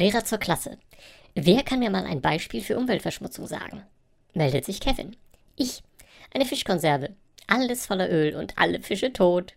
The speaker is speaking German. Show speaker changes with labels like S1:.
S1: Lehrer zur Klasse. Wer kann mir mal ein Beispiel für Umweltverschmutzung sagen? Meldet sich Kevin. Ich. Eine Fischkonserve. Alles voller Öl und alle Fische tot.